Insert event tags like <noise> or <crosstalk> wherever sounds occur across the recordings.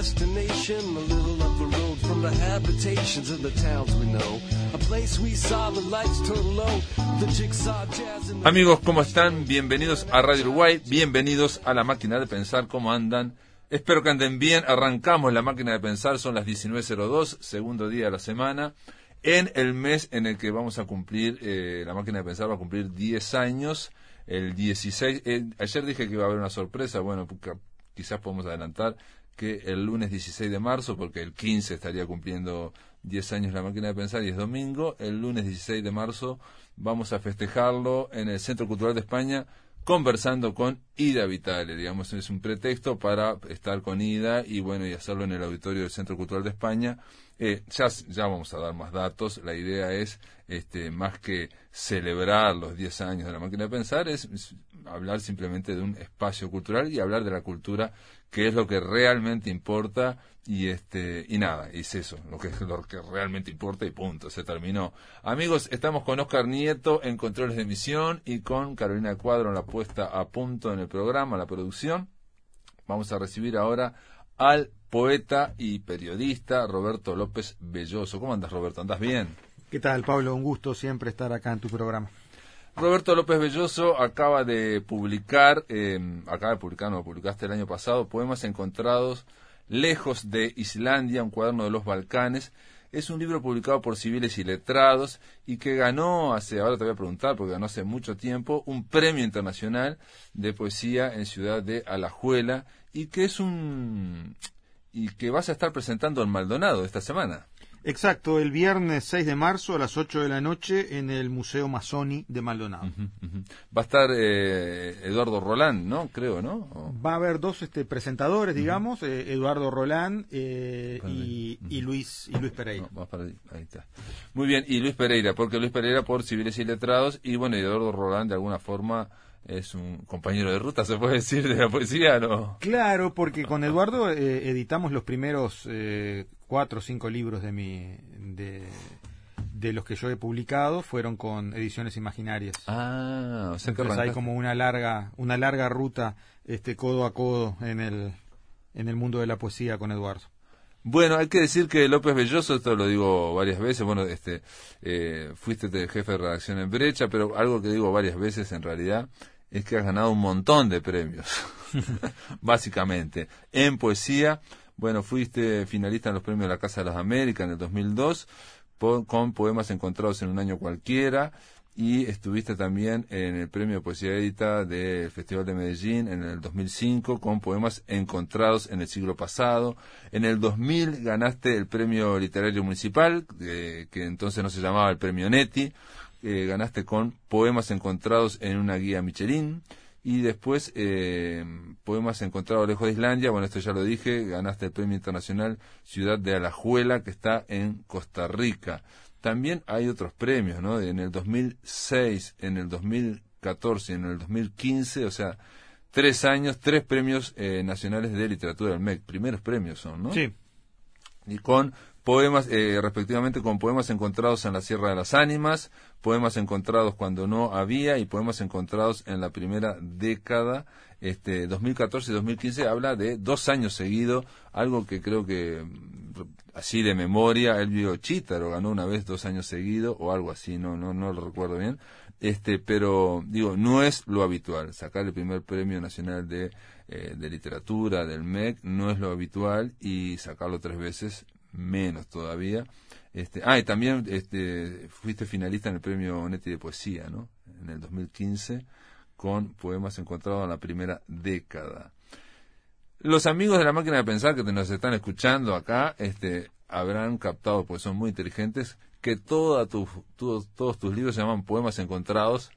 Destination a little up the road from the habitations of the towns we know. A place we saw the lights turn low, the jigsaw Amigos, ¿cómo están? Bienvenidos a Radio Uruguay, bienvenidos a la máquina de pensar, ¿cómo andan? Espero que anden bien, arrancamos la máquina de pensar, son las 19.02, segundo día de la semana, en el mes en el que vamos a cumplir, eh, la máquina de pensar va a cumplir 10 años, el 16, eh, ayer dije que iba a haber una sorpresa, bueno, quizás podemos adelantar que el lunes 16 de marzo, porque el 15 estaría cumpliendo 10 años la máquina de pensar y es domingo, el lunes 16 de marzo vamos a festejarlo en el Centro Cultural de España conversando con Ida Vitale, digamos, es un pretexto para estar con Ida y bueno, y hacerlo en el auditorio del Centro Cultural de España. Eh, ya, ya vamos a dar más datos, la idea es, este, más que celebrar los 10 años de la máquina de pensar, es, es hablar simplemente de un espacio cultural y hablar de la cultura que es lo que realmente importa y este y nada es eso lo que <laughs> lo que realmente importa y punto se terminó. Amigos estamos con Oscar Nieto en controles de emisión y con Carolina Cuadro en la puesta a punto en el programa la producción. Vamos a recibir ahora al poeta y periodista Roberto López Belloso. Cómo andas Roberto andas bien ¿Qué tal, Pablo? Un gusto siempre estar acá en tu programa. Roberto López Belloso acaba de publicar, eh, acaba de publicar, no, publicaste el año pasado, Poemas Encontrados Lejos de Islandia, un cuaderno de los Balcanes. Es un libro publicado por civiles y letrados y que ganó hace, ahora te voy a preguntar, porque ganó hace mucho tiempo, un premio internacional de poesía en Ciudad de Alajuela y que es un... y que vas a estar presentando en Maldonado esta semana. Exacto, el viernes 6 de marzo a las 8 de la noche en el Museo Masoni de Maldonado. Va a estar eh, Eduardo Roland, ¿no? Creo, ¿no? O- Va a haber dos este, presentadores, digamos, eh, Eduardo Rolán eh, y, y Luis y Luis Pereira. No, vamos para ahí, ahí está. Muy bien, y Luis Pereira, porque Luis Pereira por civiles y letrados, y bueno, Eduardo Roland de alguna forma es un compañero de ruta, se puede decir, de la poesía, ¿no? Claro, porque con Eduardo eh, editamos los primeros eh, cuatro o cinco libros de mi de, de los que yo he publicado fueron con ediciones imaginarias. Ah, o sea que Entonces hay como una larga, una larga ruta, este codo a codo en el, en el mundo de la poesía con Eduardo. Bueno, hay que decir que López Belloso, esto lo digo varias veces, bueno, este, eh, fuiste jefe de redacción en Brecha, pero algo que digo varias veces en realidad es que has ganado un montón de premios, <laughs> <laughs> básicamente. En poesía, bueno, fuiste finalista en los premios de la Casa de las Américas en el 2002, po- con poemas encontrados en un año cualquiera, y estuviste también en el premio de poesía edita del Festival de Medellín en el 2005 con poemas encontrados en el siglo pasado. En el 2000 ganaste el premio literario municipal, eh, que entonces no se llamaba el premio Neti. Eh, ganaste con poemas encontrados en una guía Michelin. Y después, eh, poemas encontrados lejos de Islandia, bueno, esto ya lo dije, ganaste el premio internacional Ciudad de Alajuela, que está en Costa Rica. También hay otros premios, ¿no? En el 2006, en el 2014 y en el 2015, o sea, tres años, tres premios eh, nacionales de literatura del MEC. Primeros premios son, ¿no? Sí, y con poemas, eh, respectivamente con poemas encontrados en la Sierra de las Ánimas, poemas encontrados cuando no había y poemas encontrados en la primera década, este 2014 y 2015 habla de dos años seguidos, algo que creo que mm, así de memoria, Elvio Chítaro ganó una vez dos años seguidos o algo así, no, no, no lo recuerdo bien, este, pero digo, no es lo habitual, sacar el primer premio nacional de, eh, de literatura del MEC no es lo habitual y sacarlo tres veces menos todavía. Este, ah, y también este, fuiste finalista en el premio Neti de Poesía, ¿no? En el 2015 con poemas encontrados en la primera década. Los amigos de la máquina de pensar que nos están escuchando acá, este, habrán captado, porque son muy inteligentes, que toda tu, tu- todos tus libros se llaman poemas encontrados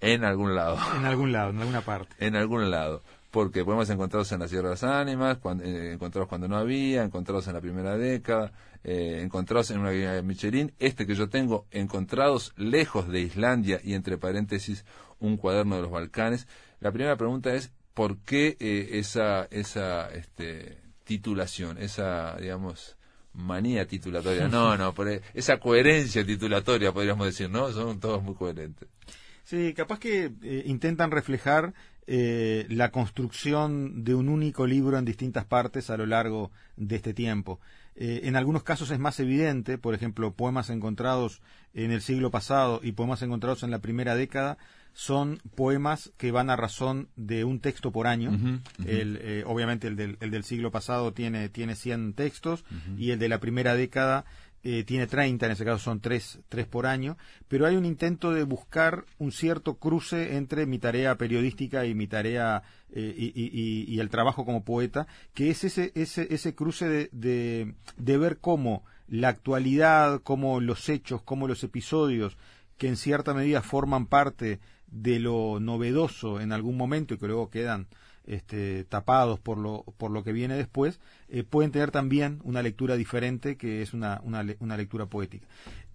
en algún lado. en algún lado, en alguna parte. En algún lado. Porque poemas encontrados en las Ánimas, cuando, eh, encontrados cuando no había, encontrados en la primera década, eh, encontrados en una guía de Michelin, este que yo tengo, encontrados lejos de Islandia y entre paréntesis un cuaderno de los Balcanes. La primera pregunta es, ¿por qué eh, esa, esa este, titulación, esa, digamos, manía titulatoria? No, no, por e, esa coherencia titulatoria, podríamos decir, ¿no? Son todos muy coherentes. Sí, capaz que eh, intentan reflejar eh, la construcción de un único libro en distintas partes a lo largo de este tiempo. Eh, en algunos casos es más evidente, por ejemplo, poemas encontrados en el siglo pasado y poemas encontrados en la primera década son poemas que van a razón de un texto por año. El, obviamente el del, el del, siglo pasado tiene, tiene 100 textos y el de la primera década eh, tiene 30, en ese caso son 3, por año, pero hay un intento de buscar un cierto cruce entre mi tarea periodística y mi tarea eh, y, el trabajo como poeta, que es ese, ese, ese cruce de, de, de ver cómo la actualidad, cómo los hechos, cómo los episodios que en cierta medida forman parte de lo novedoso en algún momento y que luego quedan este, tapados por lo, por lo que viene después, eh, pueden tener también una lectura diferente que es una, una, una, lectura poética.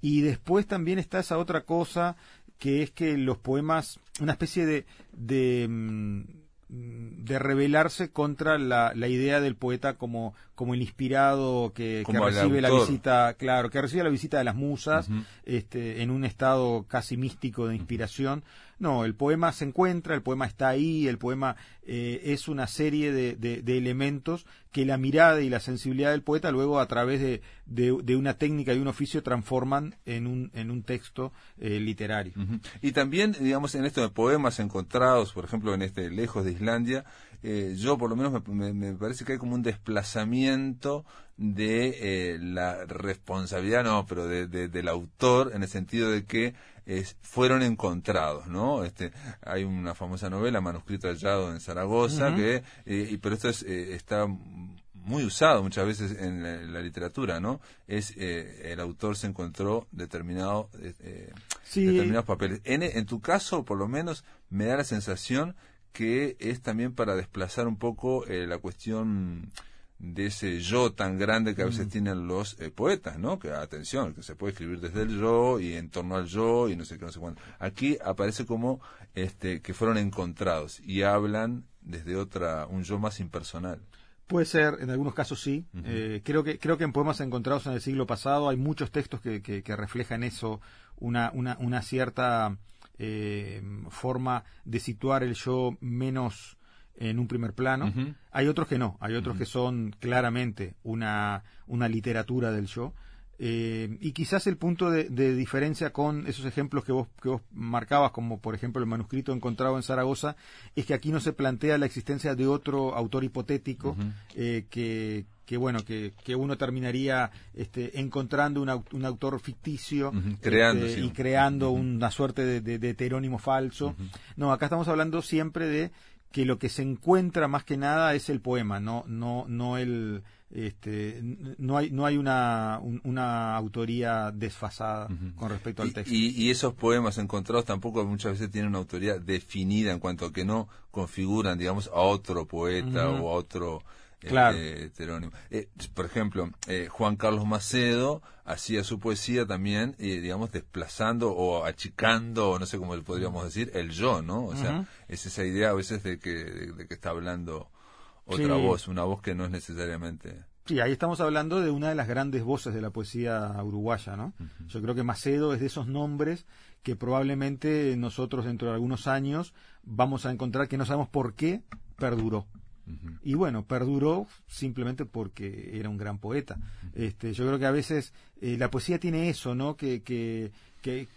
Y después también está esa otra cosa que es que los poemas, una especie de, de mm, de rebelarse contra la, la, idea del poeta como, como el inspirado que, recibe la visita, claro, que recibe la visita de las musas, este, en un estado casi místico de inspiración. No, el poema se encuentra, el poema está ahí, el poema eh, es una serie de, de, elementos que la mirada y la sensibilidad del poeta luego a través de, de una técnica y un oficio transforman en un, en un texto eh, literario. Y también, digamos, en esto de poemas encontrados, por ejemplo, en este Lejos de Islandia, eh, yo por lo menos me, parece que hay como un desplazamiento de eh, la responsabilidad, no, pero de, del autor en el sentido de que fueron encontrados, ¿no? Este, hay una famosa novela, Manuscrito hallado en Zaragoza, que, eh, y, pero esto es, está muy usado muchas veces en la, literatura, ¿no? Es el autor se encontró determinado, determinados papeles. En, en tu caso, por lo menos, me da la sensación que es también para desplazar un poco eh, la cuestión de ese yo tan grande que a veces tienen los eh, poetas, ¿no? Que atención, que se puede escribir desde el yo y en torno al yo y no sé qué, no sé cuándo. Aquí aparece como este que fueron encontrados y hablan desde otra un yo más impersonal. Puede ser, en algunos casos sí. Eh, creo que creo que en poemas encontrados en el siglo pasado hay muchos textos que, que, que reflejan eso, una, una, una cierta eh, forma de situar el yo menos en un primer plano. Hay otros que no, hay otros que son claramente una, una literatura del yo. Eh, y quizás el punto de, diferencia con esos ejemplos que vos, que vos marcabas, como por ejemplo el manuscrito encontrado en Zaragoza, es que aquí no se plantea la existencia de otro autor hipotético eh, que, que bueno que, que uno terminaría este, encontrando un, un autor ficticio este, y creando una suerte de, de, heterónimo falso. No, acá estamos hablando siempre de que lo que se encuentra más que nada es el poema, no, no, no el este, no hay no hay una, una autoría desfasada con respecto al texto. Y, y, esos poemas encontrados tampoco muchas veces tienen una autoría definida en cuanto a que no configuran, digamos, a otro poeta o a otro claro. heterónimo. Eh, por ejemplo, eh, Juan Carlos Macedo hacía su poesía también, eh, digamos, desplazando o achicando, o no sé cómo podríamos decir, el yo, ¿no? O sea, es esa idea a veces de que, de, que está hablando otra voz, una voz que no es necesariamente... Sí, ahí estamos hablando de una de las grandes voces de la poesía uruguaya, ¿no? Yo creo que Macedo es de esos nombres que probablemente nosotros dentro de algunos años vamos a encontrar que no sabemos por qué perduró. Y bueno, perduró simplemente porque era un gran poeta. este, yo creo que a veces eh, la poesía tiene eso, ¿no? Que, que, que,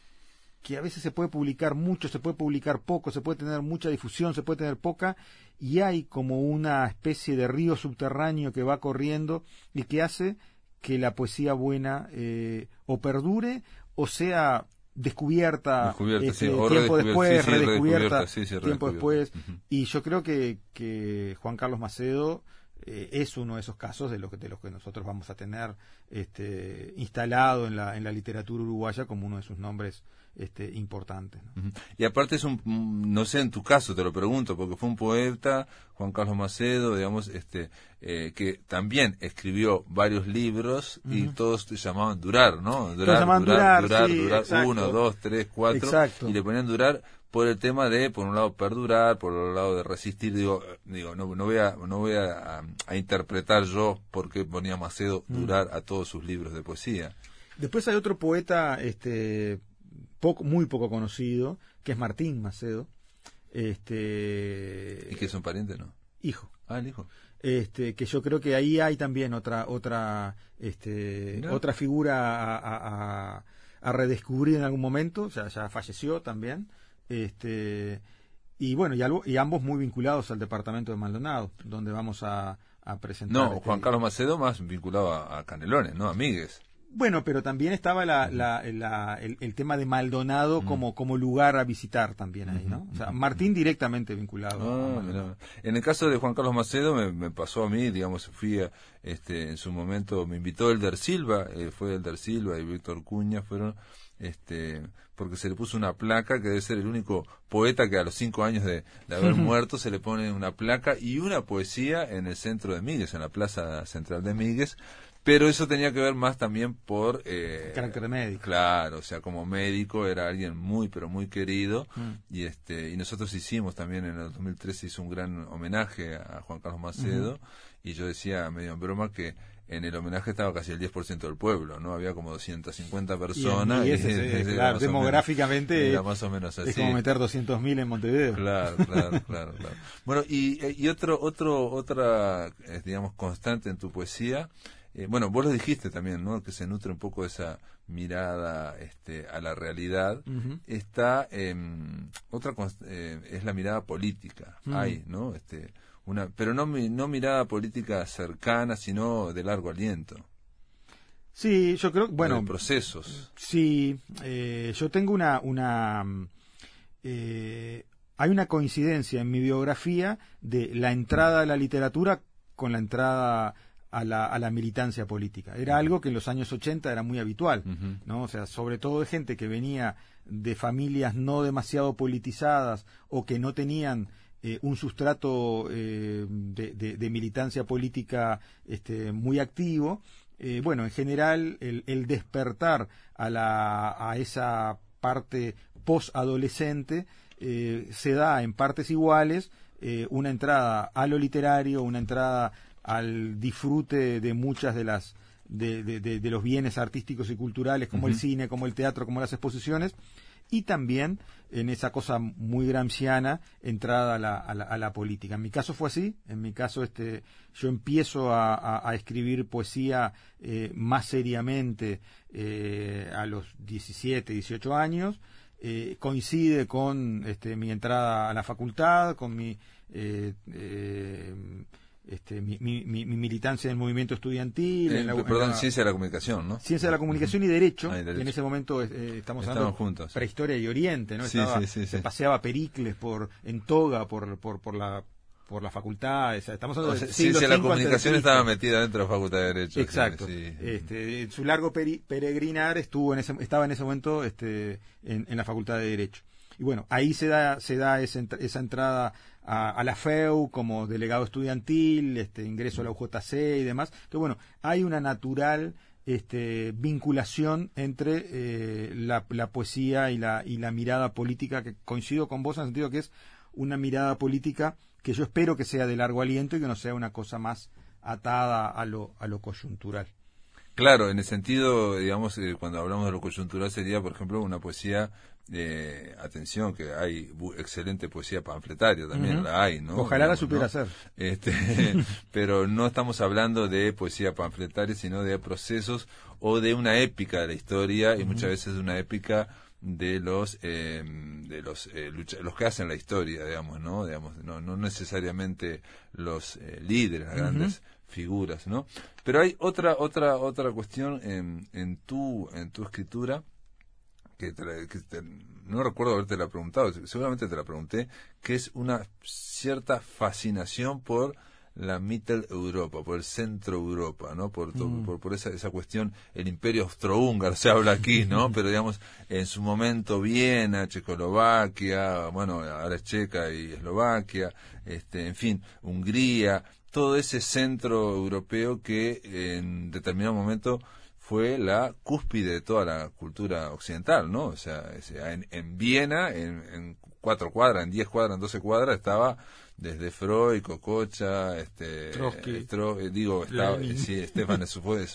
que a veces se puede publicar mucho, se puede publicar poco, se puede tener mucha difusión, se puede tener poca, y hay como una especie de río subterráneo que va corriendo y que hace que la poesía buena eh, o perdure o sea descubierta, este, tiempo después, redescubierta, tiempo después. Y yo creo que, que Juan Carlos Macedo eh, es uno de esos casos de los que, de los que nosotros vamos a tener este, instalado en la, en la literatura uruguaya como uno de sus nombres este, importantes. Y aparte es un, no sé en tu caso, te lo pregunto, porque fue un poeta, Juan Carlos Macedo, digamos, este, eh, que también escribió varios libros y todos te llamaban durar, ¿no? Durar, durar, durar, durar, uno, dos, tres, cuatro, y le ponían durar por el tema de, por un lado, perdurar, por el lado de resistir, digo, digo no, no voy, a, no voy a, interpretar yo por qué ponía Macedo mm. durar a todos sus libros de poesía. Después hay otro poeta este, poco, muy poco conocido, que es Martín Macedo. Este, ¿Y que es un pariente, no? Hijo. Ah, el hijo. Este, que yo creo que ahí hay también otra otra este, otra figura a, a, redescubrir en algún momento, o sea, ya falleció también, este, y bueno, y, algo, y ambos muy vinculados al departamento de Maldonado, donde vamos a, presentar. No, este Juan Carlos Macedo más vinculado a, Canelones, ¿no? Amigues. Bueno, pero también estaba la, la, el, tema de Maldonado como, como lugar a visitar también ahí, ¿no? O sea, Martín directamente vinculado. Ah, en el caso de Juan Carlos Macedo me, pasó a mí, digamos, fui este, en su momento, me invitó Elder Silva, eh, fue Elder Silva y Víctor Cuña, fueron este porque se le puso una placa que debe ser el único poeta que a los cinco años de, haber muerto se le pone una placa y una poesía en el centro de Migues, en la plaza central de Migues, pero eso tenía que ver más también por eh, carácter médico claro o sea como médico era alguien muy pero muy querido mm. y este y nosotros hicimos también en el 2013 hizo un gran homenaje a Juan Carlos Macedo y yo decía medio en broma que en el homenaje estaba casi el 10% del pueblo, ¿no? Había como 250 personas. Y, claro, demográficamente era más o menos así. es como meter 200.000 en Montevideo. Claro, claro, <laughs> claro, claro. Bueno, y, y otro, otro, otra, eh, digamos, constante en tu poesía, eh, bueno, vos lo dijiste también, ¿no? Que se nutre un poco de esa mirada este, a la realidad. Está, otra, eh, es la mirada política. Hay, ¿no? Este, una, pero no, no mirada política cercana, sino de largo aliento. Sí, yo creo, bueno, procesos. Sí, eh, yo tengo una, una eh, hay una coincidencia en mi biografía de la entrada a la literatura con la entrada a la, a la militancia política. Era algo que en los años 80 era muy habitual, ¿no? O sea, sobre todo de gente que venía de familias no demasiado politizadas o que no tenían eh, un sustrato eh, de, militancia política este, muy activo. Eh, bueno, en general, el, despertar a, la, a esa parte posadolescente se da en partes iguales una entrada a lo literario, una entrada al disfrute de muchas de las de, los bienes artísticos y culturales como el cine, como el teatro, como las exposiciones, y también en esa cosa muy gramsciana entrada a la, a la, política. En mi caso fue así, en mi caso este, yo empiezo a, a, escribir poesía eh, más seriamente eh, a los 17, 18 años, eh, coincide con este, mi entrada a la facultad, con mi este, mi, mi, mi, militancia en el movimiento estudiantil. en la, perdón, ciencia de la comunicación, ¿no? Ciencia de la comunicación y derecho, ah, en ese momento eh, estamos hablando juntos. prehistoria y oriente, ¿no? se paseaba Pericles por, en toga por, por, por la por la facultad, estamos hablando de Ciencia de la comunicación estaba metida dentro de la facultad de derecho. Exacto. Este, su largo peregrinar estuvo en ese, estaba en ese momento este, en, en la facultad de derecho. Y bueno, ahí se da, se da esa, esa entrada a, la FEU como delegado estudiantil, este ingreso a la UJC y demás. Que bueno, hay una natural este, vinculación entre eh, la, poesía y la, y la mirada política, que coincido con vos en el sentido que es una mirada política que yo espero que sea de largo aliento y que no sea una cosa más atada a lo, a lo coyuntural. Claro, en el sentido, digamos, eh, cuando hablamos de lo coyuntural sería, por ejemplo, una poesía eh, atención que hay excelente poesía panfletaria también la hay no ojalá la supiera hacer. Este, <laughs> pero no estamos hablando de poesía panfletaria sino de procesos o de una épica de la historia y muchas veces de una épica de los eh, de los eh, los que hacen la historia digamos no digamos no, no necesariamente los eh, líderes las grandes figuras no pero hay otra otra otra cuestión en, en tu en tu escritura que, no recuerdo haberte la preguntado, seguramente te la pregunté, que es una cierta fascinación por la Mittel Europa, por el centro Europa, ¿no? Por, Mm. por, por esa, esa cuestión, el imperio austrohúngaro se habla aquí, ¿no? <laughs> Pero digamos, en su momento Viena, Checoslovaquia, bueno, ahora es Checa y Eslovaquia, este, en fin, Hungría, todo ese centro europeo que en determinado momento fue la cúspide de toda la cultura occidental, ¿no? O sea, en, en Viena, en, en cuatro cuadras, en diez cuadras, en doce cuadras, estaba desde Freud, Cococha, este, Trotsky. Tro- eh, digo, estaba, Lenin. sí, Stefan Zweig,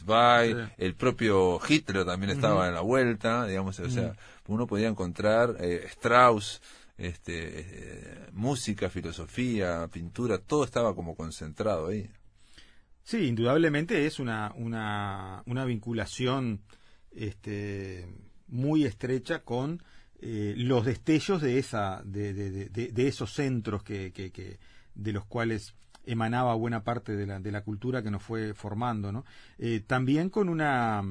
Sí. el propio Hitler también estaba en la vuelta, digamos, o sea, uno podía encontrar eh, Strauss, este, eh, música, filosofía, pintura, todo estaba como concentrado ahí. Sí, indudablemente es una, una, una vinculación este, muy estrecha con eh, los destellos de, esa, de, de, de- esos centros que, que, que- de los cuales emanaba buena parte de la, de la cultura que nos fue formando. ¿no? Eh, también con una,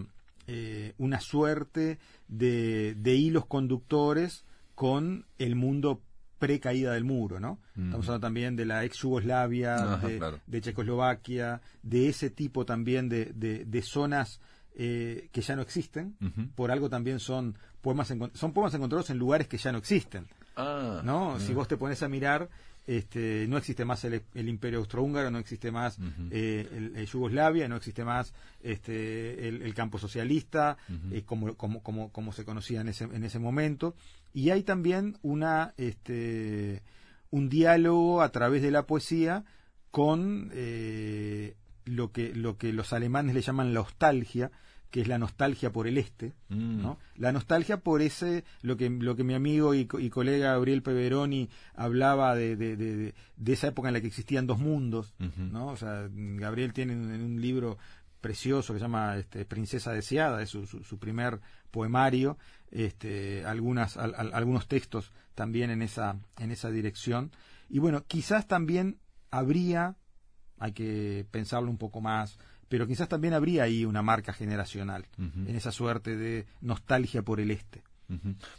eh, una suerte de, de hilos conductores con el mundo pre-caída del muro, ¿no? Mm. Estamos hablando también de la ex Yugoslavia, Ajá, de, claro. de Checoslovaquia, de ese tipo también de, de, de zonas eh, que ya no existen. Por algo también son poemas, son poemas encontrados en lugares que ya no existen. Ah, ¿no? Si vos te pones a mirar, este, no existe más el, el imperio austrohúngaro, no existe más eh, el, el Yugoslavia, no existe más este, el, campo socialista, eh, como, como, como, como se conocía en ese, en ese momento. Y hay también una, este, un diálogo a través de la poesía con eh, lo, que, lo que los alemanes le llaman la nostalgia, que es la nostalgia por el este. Mm. ¿no? La nostalgia por ese, lo que, lo que mi amigo y, co- y colega Gabriel Peveroni hablaba de, de, de- esa época en la que existían dos mundos. ¿no? O sea, Gabriel tiene en un, un libro precioso que se llama este, Princesa Deseada, es su, su, su primer poemario, este, algunas, al- al- algunos textos también en esa, en esa dirección. Y bueno, quizás también habría, hay que pensarlo un poco más, pero quizás también habría ahí una marca generacional en esa suerte de nostalgia por el este.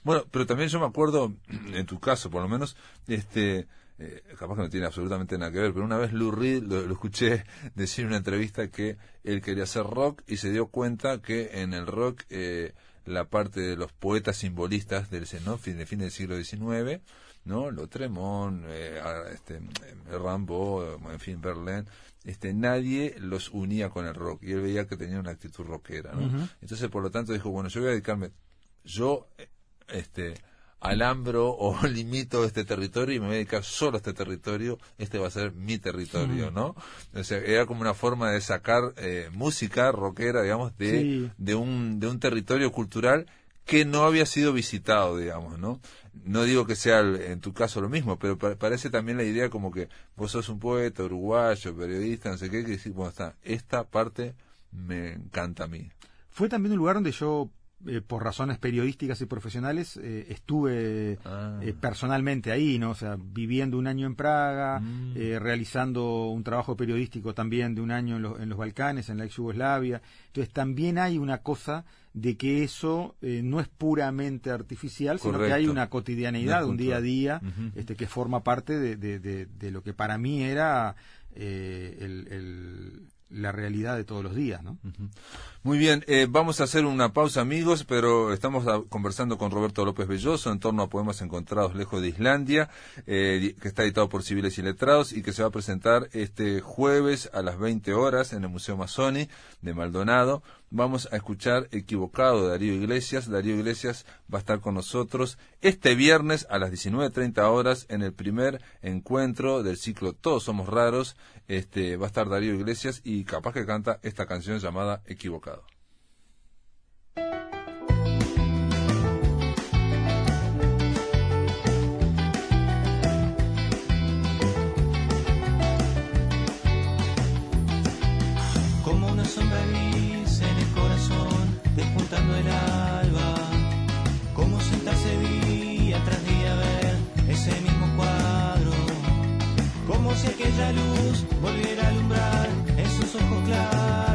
Bueno, pero también yo me acuerdo, en tu caso por lo menos, este, eh, capaz que no tiene absolutamente nada que ver, pero una vez Lou Reed lo, lo escuché <laughs> decir en una entrevista que él quería hacer rock y se dio cuenta que en el rock eh, la parte de los poetas simbolistas del ¿no? fin, de fin del siglo XIX, ¿no? Lautremont, eh, este, eh, Rambo, en fin, Verlaine, este, nadie los unía con el rock y él veía que tenía una actitud rockera, ¿no? Entonces, por lo tanto, dijo, bueno, yo voy a dedicarme, yo, eh, este, alambro o <laughs> limito este territorio y me voy a dedicar solo a este territorio, este va a ser mi territorio, ¿no? O sea, era como una forma de sacar eh, música rockera, digamos, de, Sí. de, un, de un territorio cultural que no había sido visitado, digamos, ¿no? No digo que sea el- en tu caso lo mismo, pero pa- parece también la idea como que vos sos un poeta, uruguayo, periodista, no sé qué, que decís, bueno, está, esta parte me encanta a mí. Fue también un lugar donde yo, eh, por razones periodísticas y profesionales, eh, estuve Ah. eh, personalmente ahí, ¿no? O sea, viviendo un año en Praga, Mm. eh, realizando un trabajo periodístico también de un año en, los- en los Balcanes, en la ex Yugoslavia. Entonces también hay una cosa de que eso eh, no es puramente artificial, sino que hay una cotidianeidad, Una un día a día, este, que forma parte de, de- de- de lo que para mí era eh, el- el- la realidad de todos los días, ¿no? Muy bien, eh, vamos a hacer una pausa amigos, pero estamos conversando con Roberto López Belloso en torno a poemas encontrados lejos de Islandia, eh, que está editado por Civiles y Letrados y que se va a presentar este jueves a las 20 horas en el Museo Masoni de Maldonado. Vamos a escuchar Equivocado de Darío Iglesias. Darío Iglesias va a estar con nosotros este viernes a las 19.30 horas en el primer encuentro del ciclo Todos Somos Raros. Este, va a estar Darío Iglesias y capaz que canta esta canción llamada Equivocado. Como una sombra gris en el corazón, despuntando el alba. Si aquella luz volviera a alumbrar en sus ojos claros.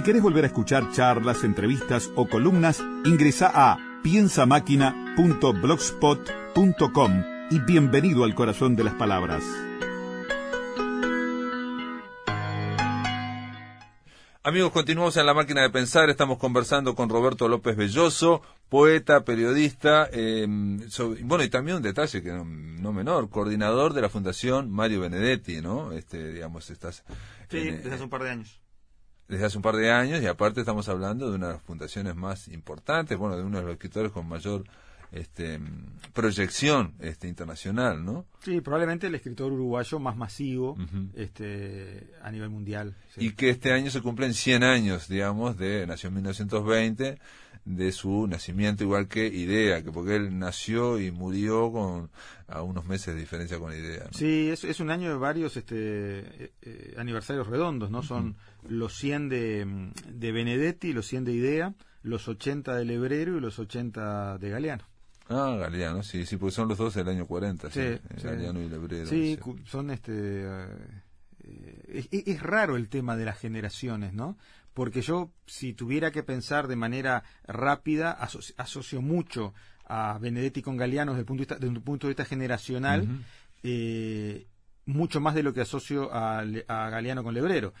Si querés volver a escuchar charlas, entrevistas o columnas, ingresa a piensamáquina.blogspot.com y bienvenido al corazón de las palabras. Amigos, continuamos en la máquina de pensar. Estamos conversando con Roberto López Belloso, poeta, periodista, eh, sobre- bueno, y también un detalle que no, no menor, coordinador de la Fundación Mario Benedetti, ¿no? Este, digamos, estás Sí, en, desde hace un par de años. Desde hace un par de años y aparte estamos hablando de una de las fundaciones más importantes, bueno, de uno de los escritores con mayor este, proyección este, internacional, ¿no? Sí, probablemente el escritor uruguayo más masivo este, a nivel mundial. sí. Y que este año se cumplen 100 años, digamos, de nació en 1920, de su nacimiento, igual que Idea, que porque él nació y murió con a unos meses de diferencia con Idea. ¿no? Sí, es, es un año de varios este, eh, eh, aniversarios redondos, ¿no? Son los 100 de, de Benedetti, los 100 de Idea, los 80 de Lebrero y los 80 de Galeano. Ah, Galeano, sí, sí, porque son los dos del año 40, sí, Sí, eh, sí. Galeano y Lebrero. Sí, son este. eh, es, es raro el tema de las generaciones, ¿no? Porque yo, si tuviera que pensar de manera rápida, aso- asocio mucho a Benedetti con Galeano desde el punto de vista, desde un punto de vista generacional, eh, mucho más de lo que asocio a, a Galeano con Lebrero.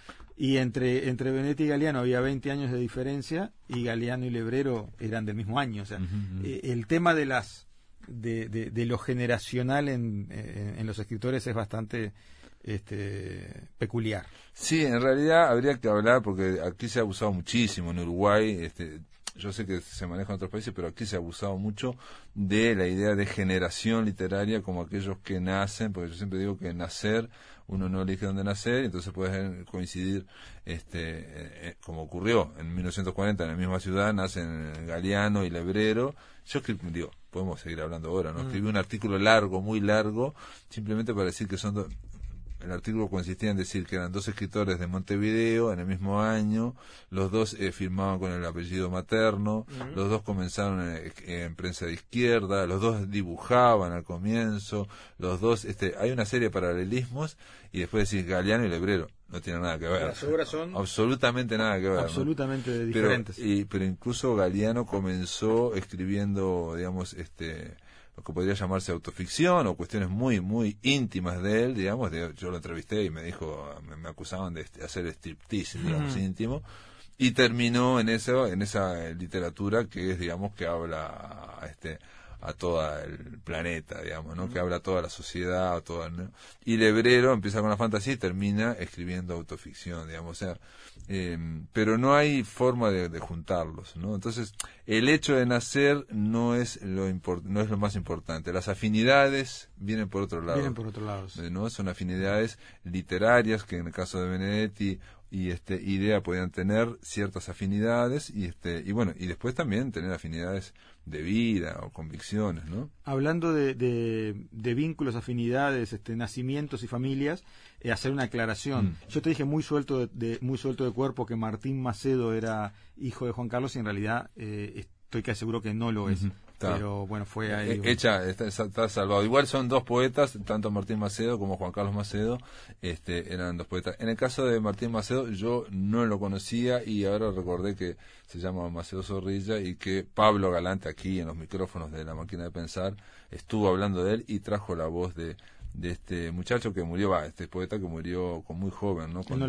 Y entre, entre Benedetti y Galeano había 20 años de diferencia y Galeano y Lebrero eran del mismo año. O sea, eh, el tema de las de, de, de lo generacional en, en, en los escritores es bastante este, peculiar. Sí, en realidad habría que hablar, porque aquí se ha abusado muchísimo en Uruguay, este, yo sé que se maneja en otros países, pero aquí se ha abusado mucho de la idea de generación literaria como aquellos que nacen, porque yo siempre digo que nacer, uno no elige dónde nacer, entonces puede coincidir, este, eh, eh, como ocurrió en 1940 en la misma ciudad, nacen Galeano y Lebrero. Yo escribí, digo, podemos seguir hablando ahora, ¿no? Escribí un artículo largo, muy largo, simplemente para decir que son dos el artículo consistía en decir que eran dos escritores de Montevideo en el mismo año, los dos eh, firmaban con el apellido materno, los dos comenzaron en, en prensa de izquierda, los dos dibujaban al comienzo, los dos, este, hay una serie de paralelismos y después decir Galeano y Lebrero, no tiene nada que ver. Las obras son absolutamente nada que ver. ¿no? absolutamente pero, diferentes. y- pero incluso Galeano comenzó escribiendo, digamos, este lo que podría llamarse autoficción o cuestiones muy, muy íntimas de él, digamos. de- yo lo entrevisté y me dijo, me, me acusaban de est- hacer striptease, digamos, íntimo. Y terminó en eso, en esa literatura que es, digamos, que habla este a todo el planeta, digamos, ¿no? Que habla a toda la sociedad, a toda, ¿no? Y Lebrero empieza con la fantasía y termina escribiendo autoficción, digamos, o sea, eh, pero no hay forma de, de, juntarlos, ¿no? Entonces, el hecho de nacer no es lo no es lo más importante. Las afinidades vienen por otro lado. Vienen por otro lado. ¿no? Son afinidades literarias que en el caso de Benedetti y este idea podían tener ciertas afinidades y este y bueno y después también tener afinidades de vida o convicciones no hablando de, de, vínculos afinidades este nacimientos y familias eh, hacer una aclaración. Mm. yo te dije muy suelto de, muy suelto de cuerpo que Martín Macedo era hijo de Juan Carlos y en realidad eh, estoy casi seguro que no lo es pero bueno, fue ahí. Eh, hecha, está, salvado. Igual son dos poetas, tanto Martín Macedo como Juan Carlos Macedo, este, eran dos poetas. En el caso de Martín Macedo, yo no lo conocía y ahora recordé que se llama Macedo Zorrilla y que Pablo Galante aquí en los micrófonos de la máquina de pensar estuvo hablando de él y trajo la voz de, de este muchacho que murió, va, este poeta que murió con muy joven, ¿no? Con,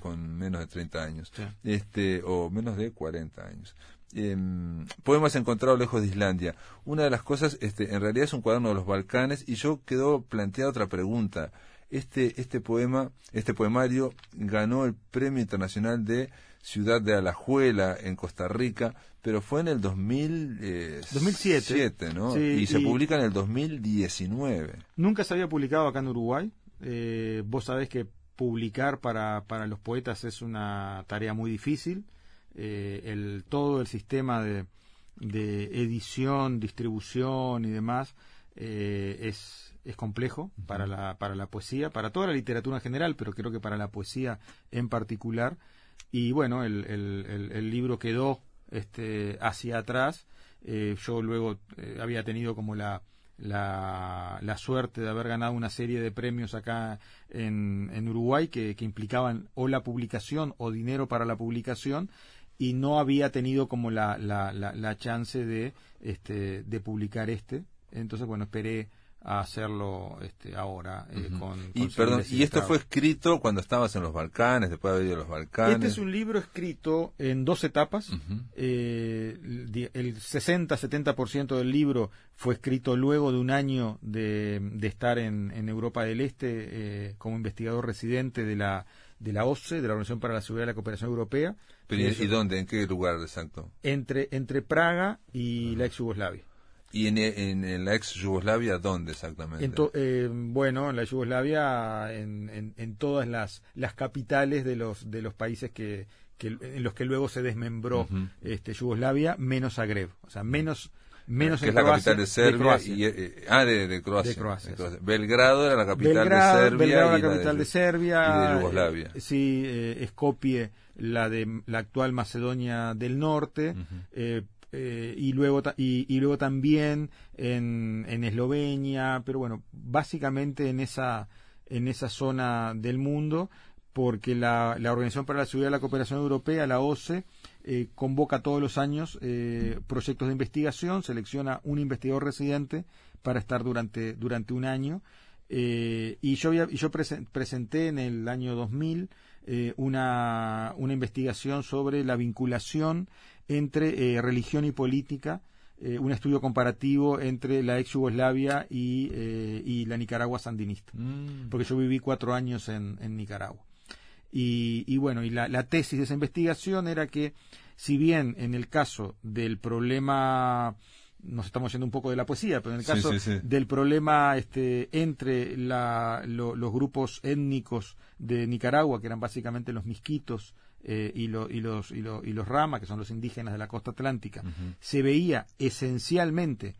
con menos de 30 años, este, o menos de 40 años eh, poemas encontrados lejos de Islandia. Una de las cosas, este, en realidad es un cuaderno de los Balcanes y yo quedó planteada otra pregunta. Este, este poema, este poemario ganó el Premio Internacional de Ciudad de Alajuela en Costa Rica, pero fue en el 2000, 2007, eh, ¿no? y se publica en el 2019. Nunca se había publicado acá en Uruguay. Eh, vos sabés que publicar para, para los poetas es una tarea muy difícil eh, el, todo el sistema de, edición, distribución y demás eh, es, es complejo para la, para la poesía, para toda la literatura en general, pero creo que para la poesía en particular. Y bueno, el, el, libro quedó este, hacia atrás. Eh, yo luego había tenido como la, la, la, suerte de haber ganado una serie de premios acá en, en Uruguay que, que, implicaban o la publicación o dinero para la publicación y no había tenido como la, la, la, chance de, este, de publicar este. Entonces, bueno, esperé a hacerlo este, ahora eh, con, y perdón y esto fue escrito cuando estabas en los Balcanes después de haber ido a los Balcanes este es un libro escrito en dos etapas. Eh, el 60-70% del libro fue escrito luego de un año de, de estar en, en Europa del Este eh, como investigador residente de la de la OSCE, de la Organización para la Seguridad y la Cooperación Europea. ¿Y dónde? ¿En qué lugar exacto? Entre, entre Praga y la ex Yugoslavia. ¿Y en, en, la ex Yugoslavia dónde exactamente? Eh, bueno, en la Yugoslavia, en, en, todas las, las capitales de los, de los países que, que en los que luego se desmembró este, Yugoslavia, menos Zagreb. O sea, menos menos que es la capital de Serbia y eh, ah de, Croacia, Belgrado era la capital de Serbia Belgrado la capital de, Serbia y de Yugoslavia. eh, sí eh, Skopje la de la actual Macedonia del Norte eh, eh, y luego y, y, luego también en, en Eslovenia pero bueno básicamente en esa en esa zona del mundo porque la, la Organización para la Seguridad y la Cooperación Europea, la OCE, eh, convoca todos los años eh, proyectos de investigación, selecciona un investigador residente para estar durante, durante un año. Eh, y yo, yo presenté en el año 2000 una, una investigación sobre la vinculación entre religión y política, un estudio comparativo entre la ex Yugoslavia y, y la Nicaragua sandinista, mm. porque yo viví cuatro años en, en Nicaragua. Y, bueno, y la, tesis de esa investigación era que, si bien en el caso del problema nos estamos yendo un poco de la poesía, pero en el caso del problema este, entre los grupos étnicos de Nicaragua, que eran básicamente los misquitos eh, y, los, y, los, y los Rama, que son los indígenas de la costa atlántica, se veía esencialmente